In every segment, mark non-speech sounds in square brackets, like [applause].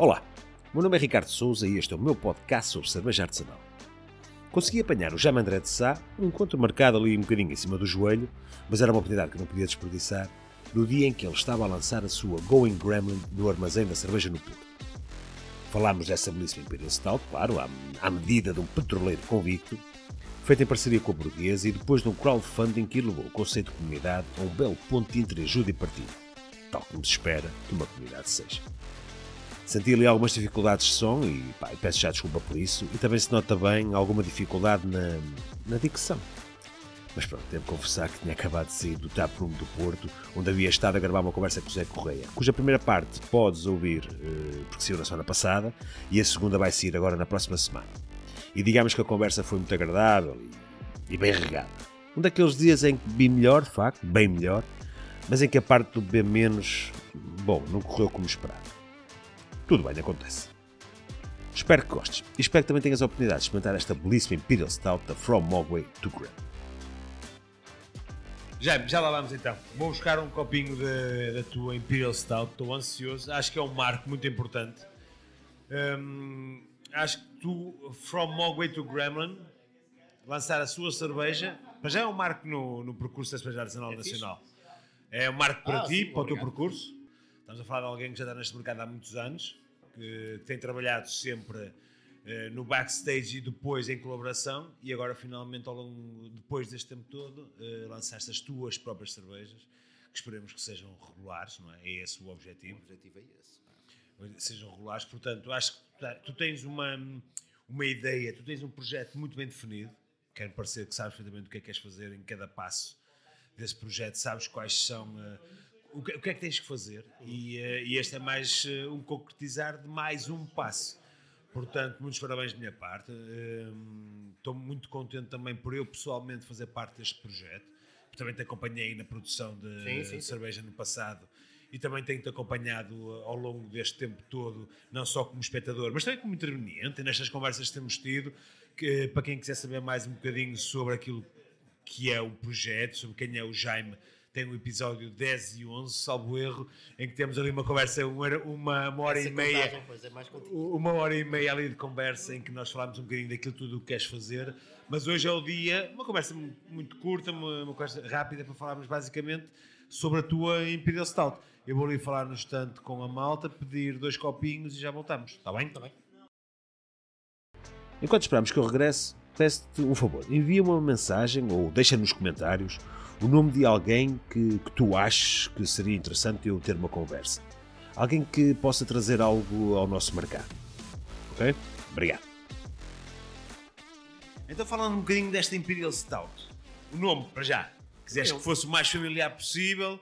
Olá, meu nome é Ricardo Souza e este é o meu podcast sobre cerveja artesanal. Consegui apanhar o Jaime André de Sá, um encontro marcado ali um bocadinho em cima do joelho, mas era uma oportunidade que não podia desperdiçar, no dia em que ele estava a lançar a sua Going Gremlin no armazém da cerveja no Porto. Falámos dessa belíssima Imperial Stout, claro, à, à medida de um petroleiro convicto, feita em parceria com a Burguesa e depois de um crowdfunding que elevou o conceito de comunidade a um belo ponto de interajuda e partilha, tal como se espera que uma comunidade seja. Senti ali algumas dificuldades de som e, pá, peço já desculpa por isso, e também se nota bem alguma dificuldade na, na dicção. Mas pronto, devo confessar que tinha acabado de sair do Taproom do Porto, onde havia estado a gravar uma conversa com José Correia, cuja primeira parte podes ouvir eh, porque saiu na semana passada e a segunda vai sair agora na próxima semana. E digamos que a conversa foi muito agradável e, e bem regada. Um daqueles dias em que bebi melhor, de facto, bem melhor, mas em que a parte do beber menos, bom, não correu como esperado. Tudo bem, acontece. Espero que gostes e espero que também tenhas a oportunidade de experimentar esta belíssima Imperial Stout da From Mogwai to Graham. Já, já lá vamos então. Vou buscar um copinho de- da tua Imperial Stout, estou ansioso. Acho que é um marco muito importante. Hum, acho que tu, From Mogwai to Gremlin, lançar a sua cerveja, mas já é um marco no, no percurso da cerveja artesanal nacional. É um marco para Ah, ti, sim, para o teu percurso. Estamos a falar de alguém que já está neste mercado há muitos anos, que tem trabalhado sempre eh, no backstage e depois em colaboração, e agora finalmente, ao longo, depois deste tempo todo, eh, lançaste as tuas próprias cervejas, que esperemos que sejam regulares, não é? É esse o objetivo O objetivo é esse. sejam regulares. Portanto, acho que tu tá- tu tens uma, uma ideia, tu tens um projeto muito bem definido. Quero parecer que sabes perfeitamente o que é que queres fazer em cada passo desse projeto, sabes quais são. eh, o, que, o que é que tens que fazer e, eh, e este é mais eh, um concretizar de mais um passo. Portanto, muitos parabéns da minha parte. Hum, Estou muito contente também por eu pessoalmente fazer parte deste projeto. Também te acompanhei na produção de Sim, sim, sim. cerveja no passado e também tenho-te acompanhado uh, ao longo deste tempo todo, não só como espectador, mas também como interveniente nestas conversas que temos tido. Que, para quem quiser saber mais um bocadinho sobre aquilo que é o projeto, sobre quem é o Jaime, tem o episódio 10 e 11, salvo erro, em que temos ali uma conversa, uma, uma, uma hora Essa e meia contagem, pois, é uma hora e meia ali de conversa em que nós falámos um bocadinho daquilo tudo o que queres fazer, mas hoje é o dia, uma conversa mu- muito curta, uma, uma conversa rápida para falarmos basicamente sobre a tua Imperial Stout. Eu vou ali falar no instante com a malta, pedir dois copinhos e já voltamos, está bem? Está bem? Enquanto esperamos que eu regresse, peço-te um favor. Envia uma mensagem ou deixa nos comentários o nome de alguém que, que tu aches que seria interessante eu ter uma conversa. Alguém que possa trazer algo ao nosso mercado. Ok? Obrigado. Então falando um bocadinho desta Imperial Stout, o nome, para já, quiseste que fosse o mais familiar possível,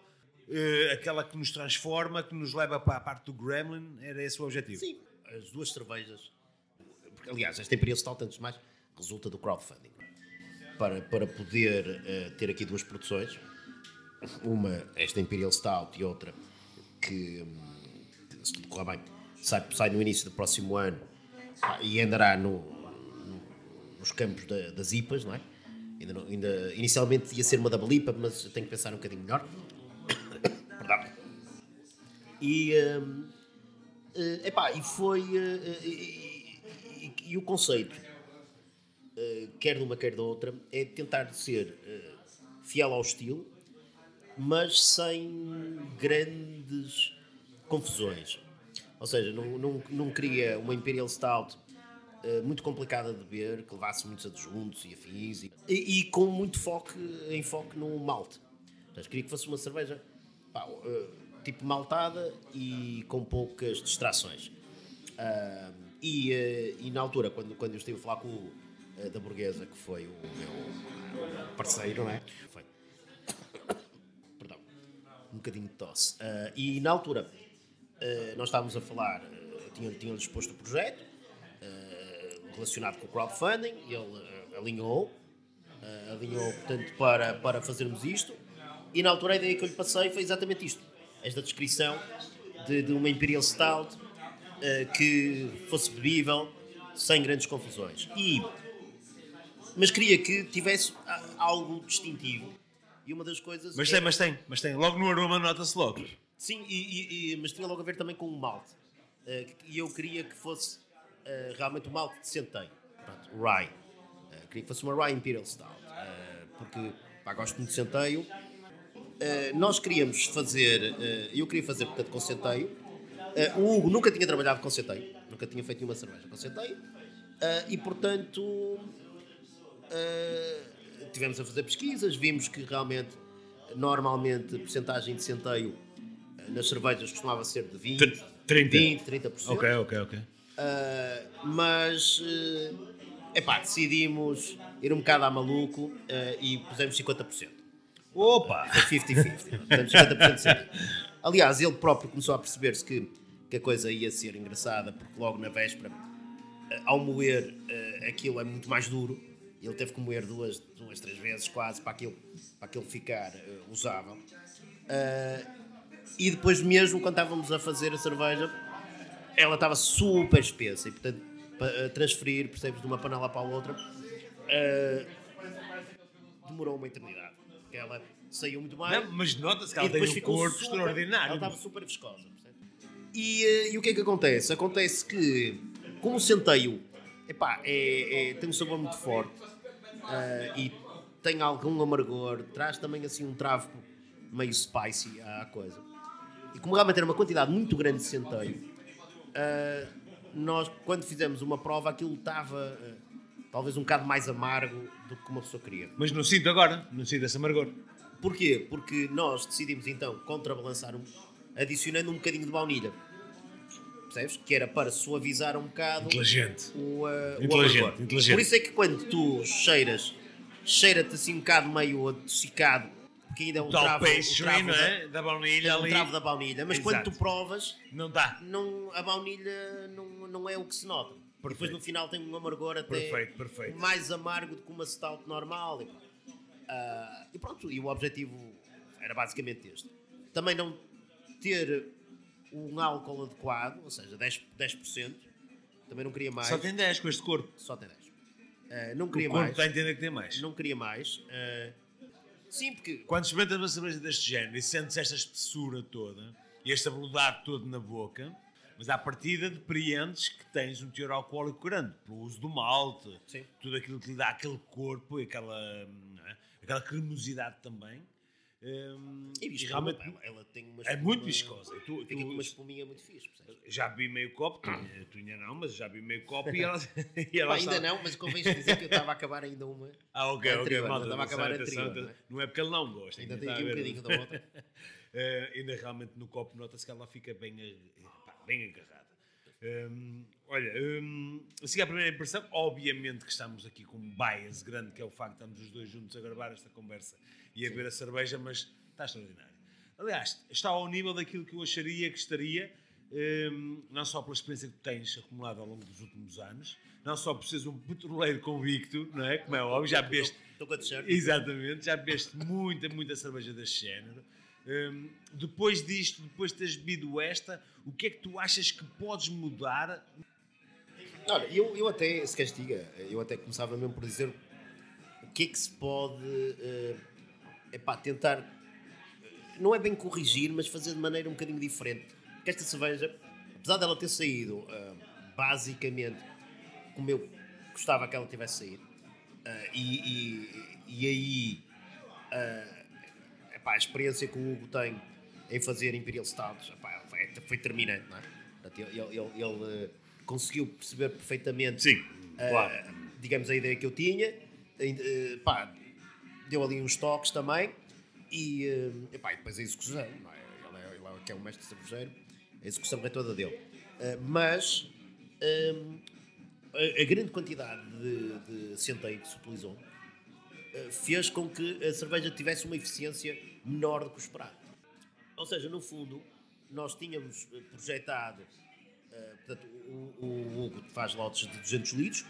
eh, aquela que nos transforma, que nos leva para a parte do Gremlin, era esse o objetivo? Sim, as duas cervejas. Porque, aliás, esta Imperial Stout, antes de mais, resulta do crowdfunding. Para, para poder eh, ter aqui duas produções, uma, esta Imperial Stout e outra que, hum, se tudo correr bem, sai, sai no início do próximo ano e andará no, no- nos campos da- das IPAs, não é? Ainda, não- ainda- inicialmente ia ser uma double IPA, mas tenho que pensar um bocadinho melhor. [coughs] Perdão. E, hum, eh, epá, e foi. eh, eh, e, e- e o conceito, quer de uma, quer da outra, é tentar ser eh, fiel ao estilo, mas sem grandes confusões. Ou seja, não, não, não queria uma Imperial Stout eh, muito complicada de beber, que levasse muitos adjuntos e afins, e, e- com muito foco, enfoque no malte. Portanto, queria que fosse uma cerveja pá, eh, tipo maltada e com poucas distrações. Ah, e, eh, e na altura, quando, quando eu estive a falar com o eh, da Burguesa, que foi o meu, parceiro, não é? Foi. Perdão, um bocadinho de tosse. Ah, e na altura, eh, nós estávamos a falar, eh, tinha- tinha-lhes exposto o projeto eh, relacionado com o crowdfunding, ele eh, alinhou, eh, alinhou, portanto, para, para fazermos isto. E na altura a ideia que eu lhe passei foi exatamente isto: esta descrição de, de uma Imperial Stout eh, que fosse bebível, sem grandes confusões. E, mas queria que tivesse ah, algo distintivo. E uma das coisas. Mas é- tem, mas tem, mas tem. Logo no aroma nota-se logo. Sim, e, e- e- mas tinha logo a ver também com o malte. eh, e eu queria que fosse eh, realmente o malte de centeio. Pronto, rye. Eh, queria que fosse uma rye Imperial Stout. porque pá, gosto muito de centeio. Nós queríamos fazer, eu queria fazer portanto com centeio. O Hugo nunca tinha trabalhado com centeio, nunca tinha feito nenhuma cerveja com centeio. E portanto Uh, tivemos a fazer pesquisas, vimos que realmente, normalmente, a porcentagem de centeio uh, nas cervejas costumava ser de 20, Tr- 30. 20 30%. Ok, ok, ok. Uh, mas, uh, epá, decidimos ir um bocado a maluco uh, e pusemos 50%. Opa! Foi 50-50. Portanto, 50% de centeio. Aliás, ele próprio começou a perceber-se que, que a coisa ia ser engraçada, porque logo na véspera, ao moer, aquilo é muito mais duro. Ele teve que moer duas, duas três vezes quase para aquilo, para aquilo ficar eh, usável. Eh, e depois mesmo, quando estávamos a fazer a cerveja, ela estava super espessa e, portanto, para eh, transferir, percebes, de uma panela para a outra, eh, demorou uma eternidade. Porque ela saiu muito bem. Não, mas nota-se que ela tem um ficou corpo super- extraordinário. Ela estava super viscosa. E, e o que é que acontece? Acontece que, como o centeio epá, é, é- tem um sabor muito forte eh, e tem algum amargor, traz também assim um travo meio spicy à coisa. E como realmente era uma quantidade muito grande de centeio, eh, nós, quando fizemos uma prova, aquilo estava eh, talvez um bocado mais amargo do que uma pessoa queria. Mas não sinto agora, não sinto esse amargor. Porquê? Porque nós decidimos então contrabalançar um, adicionando um bocadinho de baunilha. Percebes? Que era para suavizar um bocado Inteligente. o, uh, o Inteligente, amargor. inteligente. Por isso é que quando tu cheiras, cheira-te assim um bocado meio adocicado, porque ainda é um travo, o pastry, travo não da, é? Da baunilha é um ali. travo da baunilha, mas quando Exato. tu provas, Não dá. não, a baunilha não, não é o que se nota. Depois Perfeito. no final tem um amargor até Perfeito, perfeito. mais amargo do que uma stout normal. E. Ah, e pronto, e o objetivo era basicamente este. Também não ter um álcool adequado, ou seja, 10%, 10% também não queria mais. Só tem 10 com este corpo. Só tem 10. Ah, não O queria corpo mais. está a entender que tem mais. Não queria mais. Ah, sim, porque Quando experimentas uma cerveja deste género e sentes esta espessura toda e este aveludado todo na boca, mas à partida depreendes que tens um teor alcoólico grande, pelo uso do malte, Sim. tudo aquilo que lhe dá aquele corpo e aquela, não é? aquela cremosidade também. Hum, e viscosa, realmente ela, ela tem uma é muito espuma- viscosa. E tu- com uma espuminha muito fixe, percebes? já vi meio copo, tu, tu ainda não, mas já vi meio copo e ela, [laughs] [laughs] e ela Pá, ainda não, mas convém dizer que eu estava a acabar ainda uma. Ah, ok, ok, anterior, malta, estava a acabar a atenção, anterior, atenção, não é porque ele não gosta. Ainda ainda tem aqui um bocadinho da outra. [laughs] Eh, ainda realmente no copo nota-se que ela fica bem, a- pá, bem agarrada. Hum, olha, hum, assim a primeira impressão, obviamente que estamos aqui com um bias grande, que é o facto de estarmos os dois juntos a gravar esta conversa e a beber a cerveja, mas está extraordinário. Aliás, está ao nível daquilo que eu acharia que estaria, hum, não só pela experiência que tens acumulado ao longo dos últimos anos, não só por seres um petroleiro convicto, não é? Como é óbvio, já bebeste Estou com a. Exatamente, já bebeste muita, muita cerveja deste género. Hum, depois disto, depois de teres bebido esta, o que é que tu achas que podes mudar? Olha, eu, eu até, se castiga, eu até começava mesmo por dizer o que é que se pode eh, epá, tentar, eh, não é bem corrigir, mas fazer de maneira um bocadinho diferente. Porque esta cerveja, apesar dela ter saído eh, basicamente como eu gostava que ela tivesse saído, eh, e, e, e aí eh, epá, a experiência que o Hugo tem em fazer Imperial Stouts epá, foi, foi terminante, não é? Ele, ele- ele- ele, eh, conseguiu perceber perfeitamente Sim, eh, claro. digamos a ideia que eu tinha eh, deu ali uns toques também e, epá, e depois a execução não é? ele, é, ele é que é o mestre cervejeiro a execução é toda dele mas a, grande quantidade de, de centeio que se utilizou fez com que a cerveja tivesse uma eficiência menor do que o esperado. Ou seja, no fundo, nós tínhamos eh, projetado, eh, portanto, o, o Hugo faz lotes de 200 litros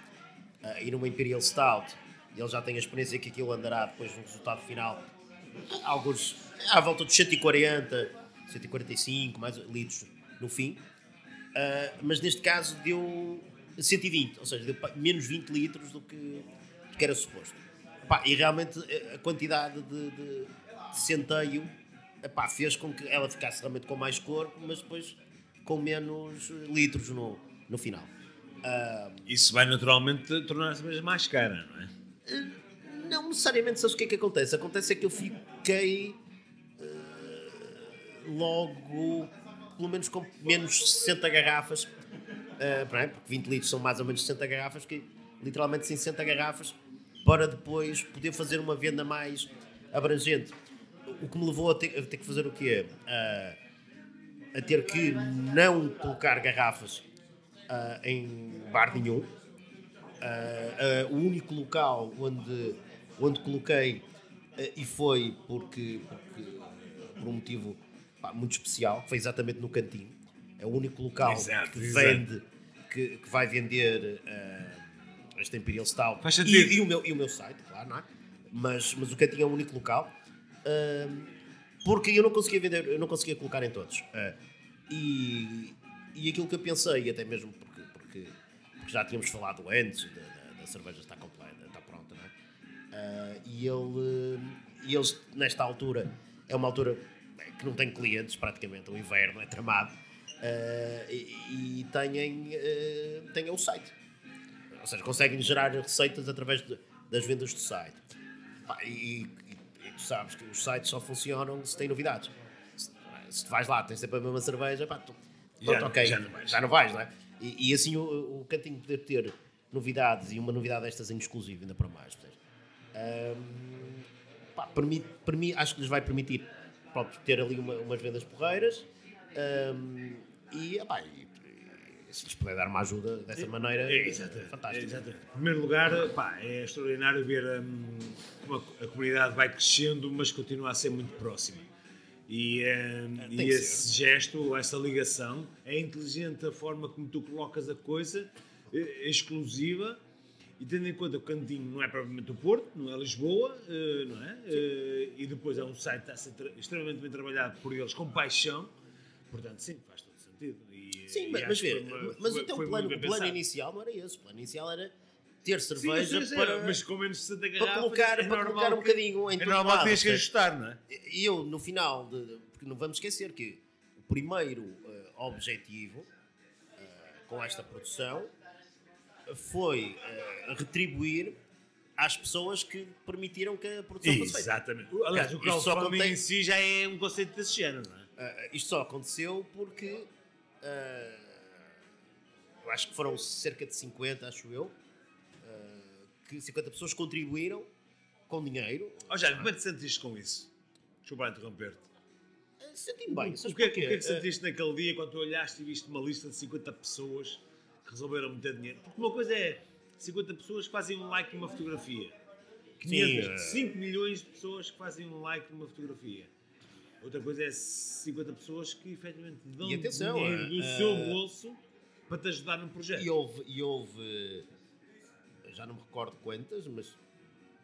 eh, e numa Imperial Stout ele já tem a experiência que aquilo andará depois no resultado final alguns à volta dos 140, 145 mais litros no fim. Uh, mas neste caso deu 120, ou seja, deu menos 20 litros do que, do que era suposto. E realmente a quantidade de, de- de centeio epá, fez com que ela ficasse realmente com mais corpo, mas depois com menos litros no, no final. Ah, Isso vai naturalmente tornar a cerveja mais cara, não é? não necessariamente sabes o que é que acontece. Acontece é que eu fiquei eh, logo, pelo menos com menos 60 garrafas, eh, é? porque 20 litros são mais ou menos 60 garrafas, que literalmente sem 60 garrafas, para depois poder fazer uma venda mais abrangente. O que me levou a ter, a ter que fazer o quê? Ah, a ter que não colocar garrafas ah, em bar nenhum. Ah, o único local onde, onde coloquei, e foi porque, porque, por um motivo pá, muito especial, que foi exatamente no cantinho. É o único local Exato, que exato. vende, que, que vai vender esta Imperial Stout. Faz e, e o meu, e o meu site, claro, não é? Mas, mas o cantinho é o único local. Porque eu não conseguia vender, eu não conseguia colocar em todos. Ah, e, e aquilo que eu pensei, até mesmo porque, porque, porque já tínhamos falado antes da, da- da cerveja estar completa, está pronta, é? Ah, e, ele, e eles, nesta altura, é uma altura que não tem clientes, praticamente, o inverno é tramado, ah, e, e têm, ah, têm o site. Ou seja, conseguem gerar receitas através de- das vendas do site. E tu sabes que os sites só funcionam se têm novidades. Se, se tu vais lá, tens sempre a mesma cerveja, pá, tu, pronto, Já- ok, já não vais. já não vais, não é? E, e assim o, o cantinho poder ter novidades e uma novidade destas em exclusivo, ainda para mais. Ahm, pá, permite, permi- acho que lhes vai permitir pronto, ter ali uma- umas vendas porreiras ahm, e, epá, e se lhes puder dar uma ajuda dessa maneira, É, fantástico. É, exatamente. Em primeiro lugar, pá, é extraordinário ver hum, como a, a comunidade vai crescendo, mas continua a ser muito próxima. E, hum, tem e esse gesto, essa ligação, é inteligente a forma como tu colocas a coisa, é exclusiva, e tendo em conta que o cantinho não é propriamente o Porto, não é Lisboa, eh, não é? Eh, e depois é um site que está ser extremamente bem trabalhado por eles, com paixão, portanto, sim, faz sentido. E, Sim, e mas, vê, uma- mas foi- o plano, o plano inicial não era esse. O plano inicial era ter cerveja sim, para, mas com menos de 60 para garrafas. colocar, é para normal colocar um bocadinho em É todo normal lado, que tens que ajustar, não é? E eu, no final, de, porque não vamos esquecer que o primeiro eh, objetivo eh, com esta produção foi eh, retribuir às pessoas que permitiram que a produção fosse feita. Exatamente. Aliás, o crowdfunding contém- em si já é um conceito desse género, não é? Uh, isto só aconteceu porque uh, eu acho que foram cerca de 50, acho eu, uh, que 50 pessoas contribuíram com dinheiro. Ó já, como é que te sentiste com isso? Desculpa lá interromper-te. Senti-me bem. o, que é, o que é que Uh, sentiste naquele dia quando tu olhaste e viste uma lista de 50 pessoas que resolveram meter dinheiro? Porque uma coisa é 50 pessoas que fazem um like numa fotografia. 500, eh. 5 milhões de pessoas que fazem um like numa fotografia. Outra coisa é 50 pessoas que efetivamente dão E atenção, dinheiro do eh, seu eh, bolso para te ajudar num projeto. E houve, e houve, já não me recordo quantas, mas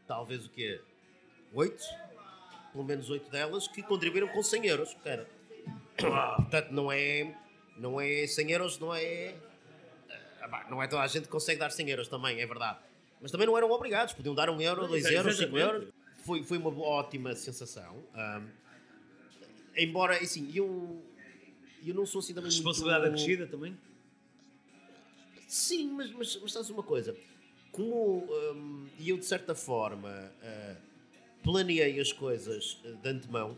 talvez o quê? Oito? Pelo menos oito delas que contribuíram com 100 euros. Cara. Portanto, não é, não é 100 euros, não é. pá, Não é toda a gente que consegue dar 100 euros também, é verdade. Mas também não eram obrigados, podiam dar um euro, dois Exa- euros, cinco euros. Foi, foi uma ótima sensação. Ahm, embora, assim, eu, eu não sou assim também Responsabilidade muito... acrescida também? Sim, mas, mas, mas sabes uma coisa? Como hum, e eu, de certa forma, ah, planeei as coisas ah, de antemão,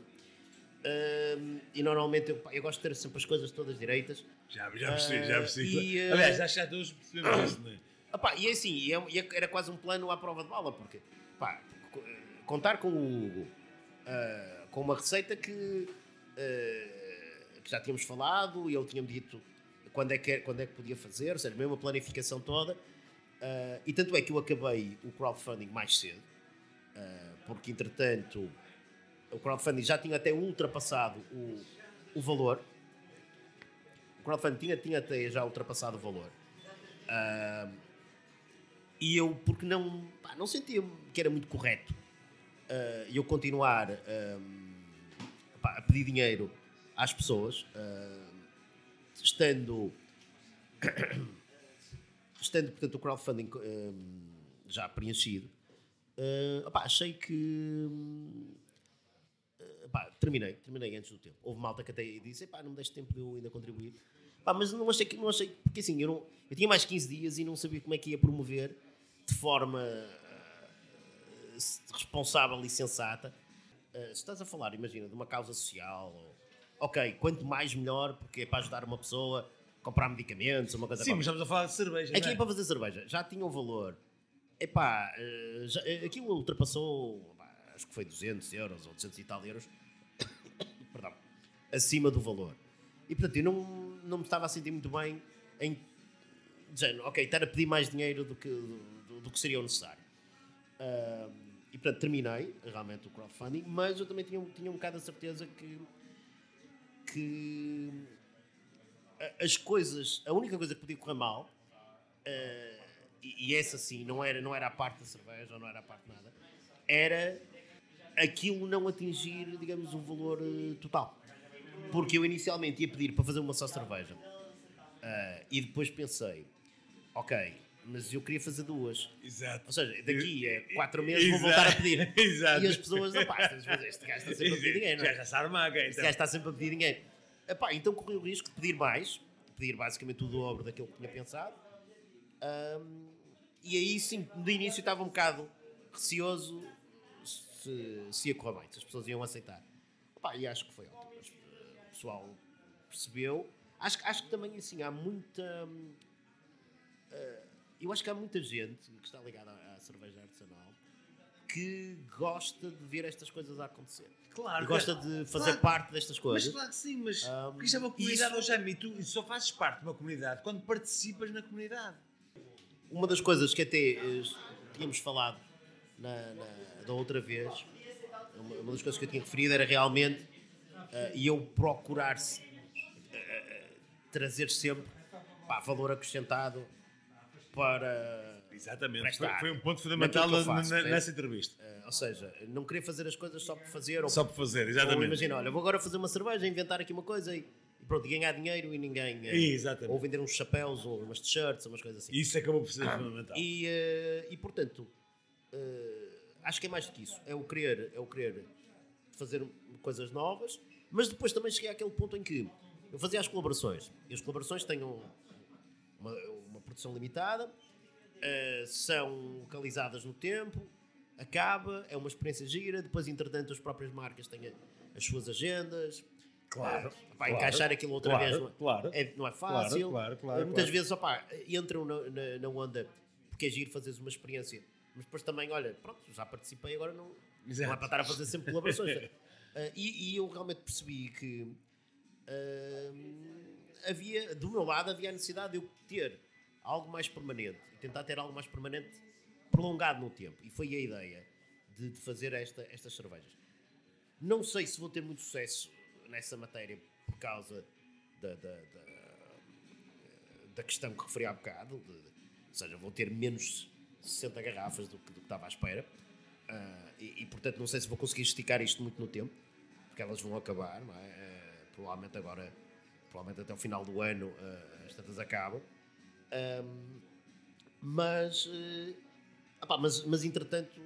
hum, e normalmente eu, eu gosto de ter sempre as coisas todas direitas. Já, já percebi, já Ah, percebi. e, eh, Aliás, acho que já todos percebemos isso, não é? Ah, pá, e é assim, e é- e é- era quase um plano à prova de bala, porque pá, contar com o Hugo, ah, com uma receita que, ah, que já tínhamos falado e ele tinha-me dito quando é, que, quando é que podia fazer, ou seja, mesmo a planificação toda. ah, e tanto é que eu acabei o crowdfunding mais cedo, ah, porque entretanto o crowdfunding já tinha até ultrapassado o, o valor. O crowdfunding tinha, tinha até já ultrapassado o valor. Ah, e eu, porque não, pá, não sentia que era muito correto ah, eu continuar pá, a pedir dinheiro às pessoas, ah, estando, [coughs] estando, portanto, o crowdfunding ahm, já preenchido, ah, pá, achei que ah, terminei, terminei antes do tempo. Houve malta que até disse, não me deste tempo de eu ainda contribuir. Mas não achei que não achei, porque assim, eu, não, eu tinha mais 15 dias e não sabia como é que ia promover de forma responsável e sensata. Eh, se estás a falar, imagina, de uma causa social, ok, quanto mais melhor, porque é para ajudar uma pessoa, comprar medicamentos, uma coisa Sim, mas estamos a falar de cerveja. Aqui é é? para fazer cerveja, já tinha um valor. Epá, eh, já, eh, aquilo ultrapassou, acho que foi 200 euros ou 200 e tal euros, [coughs] perdão, acima do valor. E portanto, eu não, não me estava a sentir muito bem em, género, ok, estar a pedir mais dinheiro do que, do, do que seria o necessário. Portanto, terminei realmente o crowdfunding, mas eu também tinha, tinha um bocado a certeza que, que as coisas, a única coisa que podia correr mal, eh, e, e essa sim, não era, não era a parte da cerveja, não era a parte de nada, era aquilo não atingir, digamos, o valor eh, total. Porque eu inicialmente ia pedir para fazer uma só cerveja. Ah, e depois pensei, ok, mas eu queria fazer duas. Exato. Ou seja, daqui a quatro meses vou Exato. voltar a pedir. Exato. [laughs] E as pessoas, opá, este gajo está sempre a pedir dinheiro, Já é? já se arma, ok, Este então. gajo está sempre a pedir dinheiro. Epá, então corri o risco de pedir mais, pedir basicamente o dobro daquilo que tinha pensado. Ahm, e aí sim, de início estava um bocado receoso se, se ia correr bem, se as pessoas iam aceitar. Epá, e acho que foi ótimo. O pessoal percebeu. Acho, que- acho que também assim há muita. eh, eu acho que há muita gente que está ligada à, à cerveja artesanal que gosta de ver estas coisas a acontecer. Claro. E gosta de fazer Claro. parte destas Mas coisas. claro que sim, mas Um, porque isto é uma comunidade, isso- hoje e tu só fazes parte de uma comunidade quando participas na comunidade. Uma das coisas que até eh, tínhamos falado na, na- da outra vez, uma, uma das coisas que eu tinha referido era realmente e eu procurar se- eh, trazer sempre pá, valor acrescentado para. Exatamente. Prestar. Foi, foi um ponto fundamental faço, na- percebes? nessa entrevista. eh, ou seja, não querer fazer as coisas só por fazer ou Só por fazer, Ou exatamente. imagina, olha, vou agora fazer uma cerveja, inventar aqui uma coisa e, pronto, ganhar dinheiro e ninguém. eh, Exatamente. Ou vender uns chapéus ou umas t-shirts, ou umas coisas assim. Isso acabou por ser fundamental. E, eh, e portanto, eh, acho que é mais do que isso. É o querer, é o querer fazer coisas novas, mas depois também cheguei àquele ponto em que eu fazia as colaborações. E as colaborações têm um- uma produção limitada, eh, são localizadas no tempo, acaba, é uma experiência gira, depois, entretanto, as próprias marcas têm as suas agendas. Claro, Eh, pá, claro, encaixar aquilo outra claro, vez não é, claro. é- não é fácil. claro, claro, Eh, Muitas vezes opá, entram na, na, na onda porque é giro fazeres uma experiência, mas depois também, olha, pronto, já participei, agora não, não é para estar a fazer sempre colaborações. Eh, e, e eu realmente percebi que eh, havia, do meu lado, havia a necessidade de eu ter algo mais permanente e tentar ter algo mais permanente prolongado no tempo. E foi a ideia de, de fazer esta, estas cervejas. Não sei se vou ter muito sucesso nessa matéria por causa da, da, da, da questão que referi há bocado, de- ou seja, vou ter menos 60 garrafas do que, do que estava à espera. Ah, e, e, portanto não sei se vou conseguir esticar isto muito no tempo, porque elas vão acabar, é? Ah, provavelmente agora, provavelmente até o final do ano ah, as tantas acabam. Ahm, mas, eh, opá, mas, mas entretanto,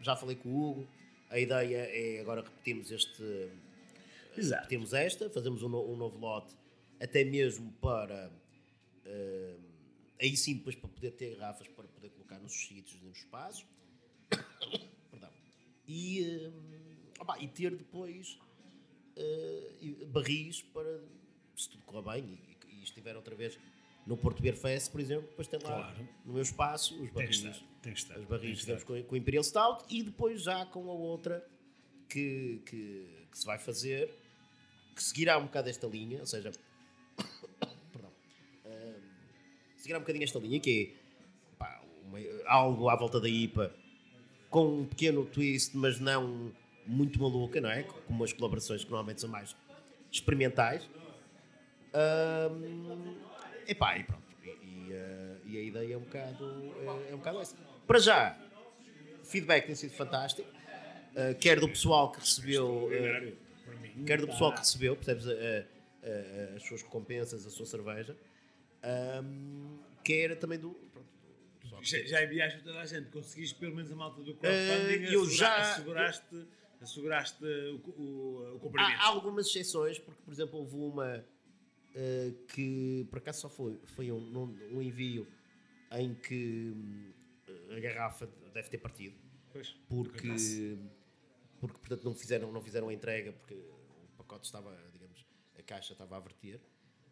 já falei com o Hugo, a ideia é agora repetirmos este Exato. repetirmos esta, fazemos um, no- um novo lote, até mesmo para eh, aí sim depois para poder ter garrafas para poder colocar nos sítios nos espaços. [coughs] Perdão. E, eh, opá, e ter depois eh, e- barris para se tudo correr bem e, e estiver outra vez no Porto Beer Fest, por exemplo, depois tem lá Claro. no meu espaço os barris. Tem que tem barris com, com o Imperial Stout e depois já com a outra que, que, que se vai fazer, que seguirá um bocado esta linha, ou seja, [coughs] perdão, Ahm, seguirá um bocadinho esta linha, que é pá, uma- algo à volta da IPA com um pequeno twist, mas não muito maluca, não é? Como as colaborações que normalmente são mais experimentais. Ahm, epá, e pronto. E, e, eh, e a ideia é um bocado, é, é um bocado essa. Para já, o feedback tem sido fantástico. Uh, quer do pessoal que recebeu, uh, quer do pessoal que recebeu, percebes, uh, uh, as suas recompensas, a sua cerveja, um, quer também do. Pronto, Já, já enviaste toda a gente, conseguiste pelo menos a malta do crowdfunding, Eh, eu assegura- já- asseguraste, asseguraste o, o, o cumprimento. Há, há algumas exceções, porque, por exemplo, houve uma uh, que por acaso só foi, foi um, um envio em que hum, a garrafa deve ter partido. Pois, porque, porque portanto não fizeram, não fizeram a entrega porque o pacote estava, digamos, a caixa estava a verter.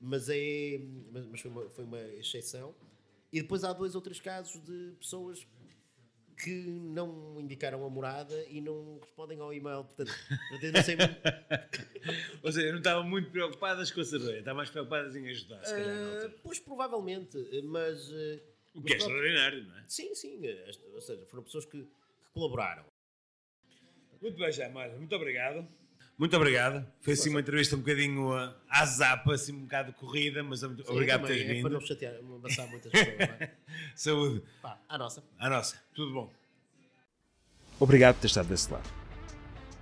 Mas, é, mas, mas foi, uma, foi uma exceção. E depois há dois ou três casos de pessoas que não indicaram a morada e não respondem ao e-mail. Portanto, eu não sei muito. [laughs] Ou seja, não estavam muito preocupadas com a cerveja, estavam mais preocupadas em ajudar, se calhar. Uh, pois provavelmente, mas. Uh, o que é extraordinário, não é? Sim, sim. Ou seja, foram pessoas que, que colaboraram. Muito bem, já, Mário. Muito obrigado. Muito obrigado. Foi assim uma entrevista um bocadinho uh, à zapa, assim um bocado corrida, mas muito Sim, obrigado por teres é vindo. para não chatear, amassar muitas pessoas. É? [laughs] Saúde. Pá, à nossa. À nossa. Tudo bom. Obrigado por ter estado desse lado.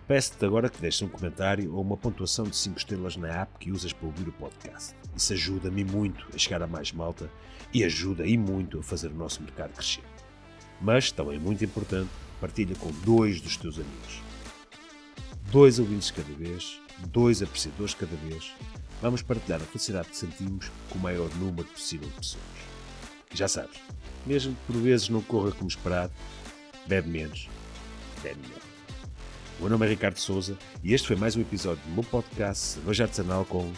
Peço-te agora que deixes um comentário ou uma pontuação de 5 estrelas na app que usas para ouvir o podcast. Isso ajuda-me muito a chegar a mais malta e ajuda e muito a fazer o nosso mercado crescer. Mas, também muito importante, partilha com dois dos teus amigos dois ouvintes cada vez, dois apreciadores cada vez, vamos partilhar a felicidade que sentimos com o maior número possível de pessoas. E já sabes, mesmo que por vezes não corra como esperado, bebe menos, bebe melhor. O meu nome é Ricardo Souza e este foi mais um episódio do meu podcast Cerveja Artesanal com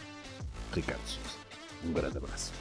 Ricardo Souza. Um grande abraço.